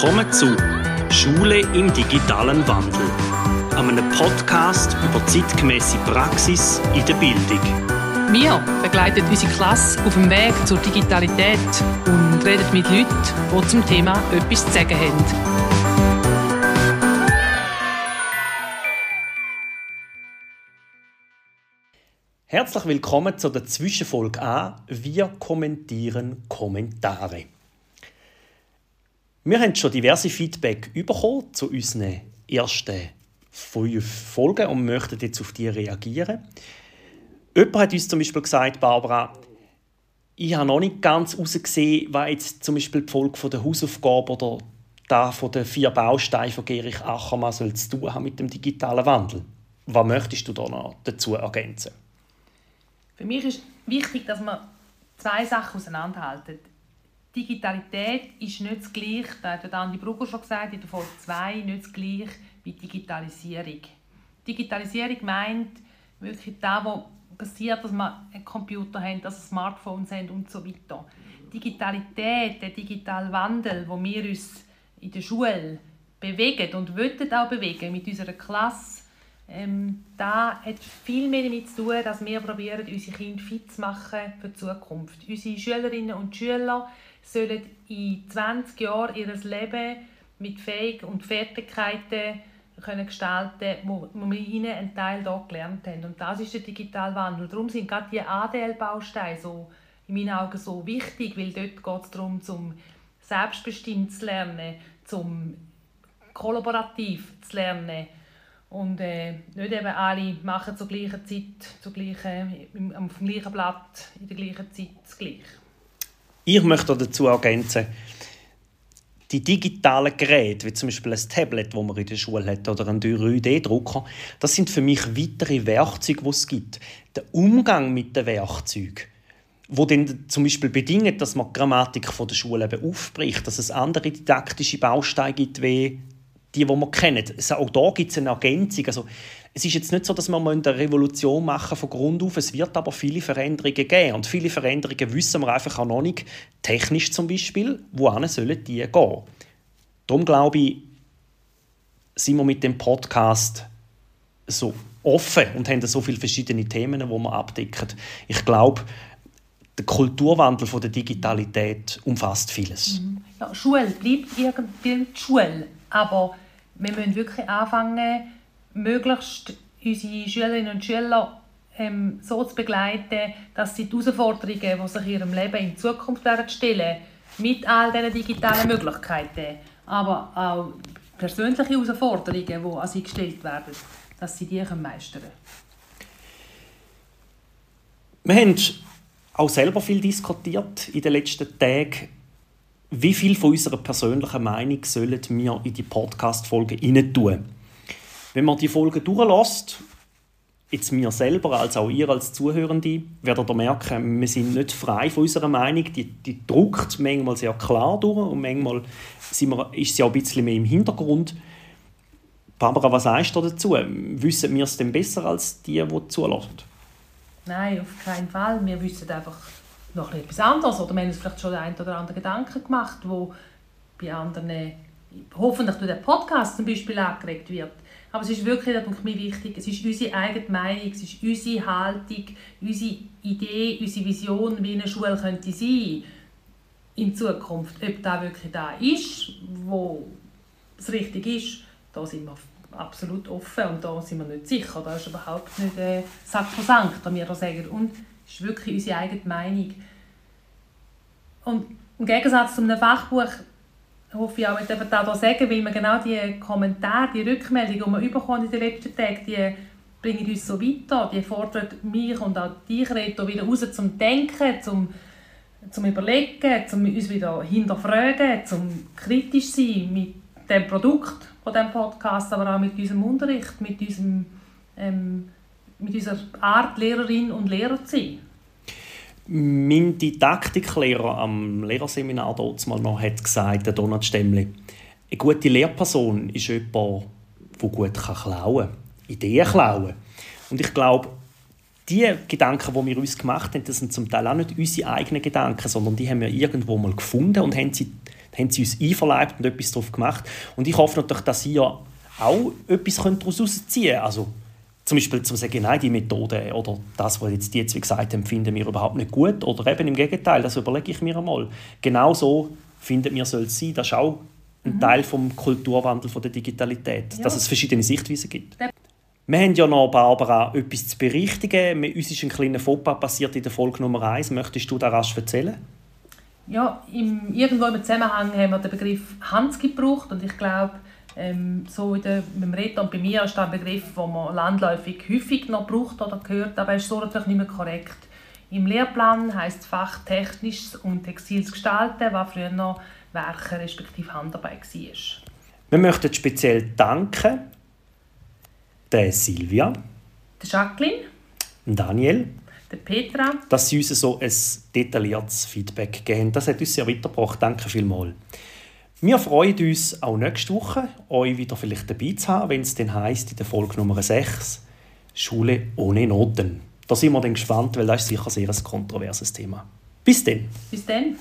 Willkommen zu Schule im digitalen Wandel, einem Podcast über zeitgemäße Praxis in der Bildung. Wir begleiten unsere Klasse auf dem Weg zur Digitalität und reden mit Leuten, die zum Thema etwas zu sagen haben. Herzlich willkommen zu der Zwischenfolge A. Wir kommentieren Kommentare. Wir haben schon diverse Feedback bekommen zu unseren ersten fünf Folgen und möchten jetzt auf die reagieren. Jemand hat uns zum Beispiel gesagt, Barbara, ich habe noch nicht ganz herausgesehen, was jetzt zum Beispiel die Folge der Hausaufgabe oder da von den vier Bausteinen von Gerich Achermann soll zu tun haben mit dem digitalen Wandel. Was möchtest du da noch dazu ergänzen? Für mich ist wichtig, dass man zwei Sachen auseinanderhalten. Digitalität ist nicht das Gleiche, das hat Andi Brugger schon gesagt, in der Folge 2, nicht das Gleiche wie Digitalisierung. Digitalisierung meint wirklich das, was passiert, dass wir einen Computer haben, dass wir Smartphones haben und so weiter. Digitalität, der digitale Wandel, wo wir uns in der Schule bewegen und wollen auch bewegen mit unserer Klasse, ähm, da hat viel mehr damit zu tun, dass wir probieren, unsere Kinder fit zu machen für die Zukunft. Unsere Schülerinnen und Schüler sollen in 20 Jahren ihr Leben mit Fähigkeiten und Fertigkeiten können gestalten wo, wo wir ihnen einen Teil hier gelernt haben. Und das ist der digitale Wandel. Darum sind gerade die ADL-Bausteine so, in meinen Augen so wichtig, weil dort geht es darum, zum selbstbestimmt zu lernen, zum kollaborativ zu lernen und äh, nicht eben alle machen zur gleichen Zeit, zur gleichen, auf dem gleichen Blatt, in der gleichen Zeit das Gleiche. Ich möchte dazu ergänzen, die digitalen Geräte, wie zum Beispiel ein Tablet, das man in der Schule hat, oder ein 3D-Drucker, das sind für mich weitere Werkzeuge, die es gibt. Der Umgang mit den Werkzeugen, wo dann zum Beispiel bedingt, dass man die Grammatik von der Schule eben aufbricht, dass es andere didaktische Bausteine gibt, wie die, die wir kennen. Auch da gibt es eine Ergänzung. Also, es ist jetzt nicht so, dass wir eine Revolution machen von Grund auf. Es wird aber viele Veränderungen geben. Und viele Veränderungen wissen wir einfach auch noch nicht, technisch zum Beispiel, wohin sollen die gehen. Darum glaube ich, sind wir mit dem Podcast so offen und haben so viele verschiedene Themen, die wir abdecken. Ich glaube, der Kulturwandel von der Digitalität umfasst vieles. Mhm. Ja, Schule bleibt irgendwie Schule, aber wir müssen wirklich anfangen, möglichst unsere Schülerinnen und Schüler ähm, so zu begleiten, dass sie die Herausforderungen, die sich in ihrem Leben in Zukunft werden stellen, mit all diesen digitalen Möglichkeiten, aber auch persönliche Herausforderungen, die an sie gestellt werden, dass sie die meistern können. Wir haben auch selber viel diskutiert in den letzten Tagen. Wie viel von unserer persönlichen Meinung sollen wir in die Podcast-Folge tun? Wenn man die Folge durchlässt, jetzt mir selber als auch ihr als Zuhörende, werdet ihr merken, wir sind nicht frei von unserer Meinung. Die, die druckt manchmal sehr klar durch und manchmal sind wir, ist sie auch ein bisschen mehr im Hintergrund. Barbara, was sagst du dazu? Wissen wir es denn besser als die, die zulassen? Nein, auf keinen Fall. Wir wissen einfach noch etwas anderes. Oder wir haben uns vielleicht schon ein oder andere Gedanken gemacht, wo bei anderen hoffentlich durch den Podcast zum Beispiel angeregt wird. Aber es ist wirklich, das ist mir wichtig, es ist unsere eigene Meinung, es ist unsere Haltung, unsere Idee, unsere Vision, wie eine Schule könnte sein in Zukunft. Ob das wirklich da ist, wo es richtig ist, da sind wir absolut offen und da sind wir nicht sicher. Da ist überhaupt nicht äh, sakrosankt, wie wir da sagen. Und es ist wirklich unsere eigene Meinung. Und im Gegensatz zu einem Fachbuch hoffe ich auch, ich darf auch sagen, weil wir genau die Kommentare, die Rückmeldungen, die wir in den letzten Tagen, die bringen uns so weiter, die fordern mich und auch dich Reto, wieder raus zum Denken, zum, zum Überlegen, zum uns wieder hinterfragen, zum kritisch sein mit dem Produkt von dem Podcast, aber auch mit unserem Unterricht, mit, unserem, ähm, mit unserer Art, Lehrerin und Lehrer zu sein. Mein Didaktiklehrer am Lehrerseminar dort mal noch hat gesagt, der Donat Stemmli, eine gute Lehrperson ist jemand, der gut klauen kann, Ideen klauen. Und ich glaube, die Gedanken, die wir uns gemacht haben, das sind zum Teil auch nicht unsere eigenen Gedanken, sondern die haben wir irgendwo mal gefunden und haben sie, haben sie uns einverleibt und etwas darauf gemacht. Und ich hoffe natürlich, dass ihr auch etwas daraus ziehen könnt. Also, zum Beispiel zu sagen, nein, die Methode oder das, was jetzt die jetzt wie gesagt haben, finden wir überhaupt nicht gut. Oder eben im Gegenteil, das überlege ich mir einmal. Genau so finden wir, soll es sein. Das ist auch ein mhm. Teil des Kulturwandels der Digitalität, ja. dass es verschiedene Sichtweisen gibt. Wir haben ja noch, Barbara, etwas zu berichtigen. Uns ist ein kleiner Fauxpas passiert in der Folge Nummer 1. Möchtest du da rasch erzählen? Ja, im, irgendwo im Zusammenhang haben wir den Begriff Hans gebraucht und ich glaube, ähm, so in der, beim Reto und bei mir ist das ein Begriff, den man landläufig häufig noch braucht oder gehört, aber ist so natürlich nicht mehr korrekt. Im Lehrplan heißt Fach Technisches und Textiles Gestalten, was früher noch Werke respektive Handarbeit war. Wir möchten speziell danken der Silvia, der Jacqueline, Daniel, der Petra, dass sie uns so ein detailliertes Feedback geben. Das hat uns sehr weitergebracht. Danke vielmals. Wir freuen uns auch nächste Woche, euch wieder vielleicht dabei zu haben, wenn es dann heisst, in der Folge Nummer 6 Schule ohne Noten. Da sind wir dann gespannt, weil das ist sicher sehr ein kontroverses Thema. Bis dann. Bis dann.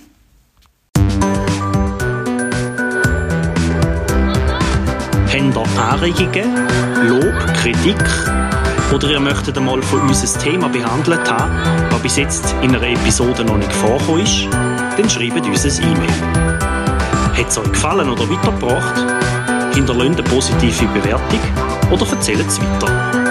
Habt ihr Anregungen, Lob, Kritik oder ihr möchtet einmal von uns ein Thema behandelt haben, das bis jetzt in einer Episode noch nicht vorgekommen ist, dann schreibt uns ein E-Mail. Hat es euch gefallen oder weitergebracht? Hinterlasst eine positive Bewertung oder erzählt es weiter.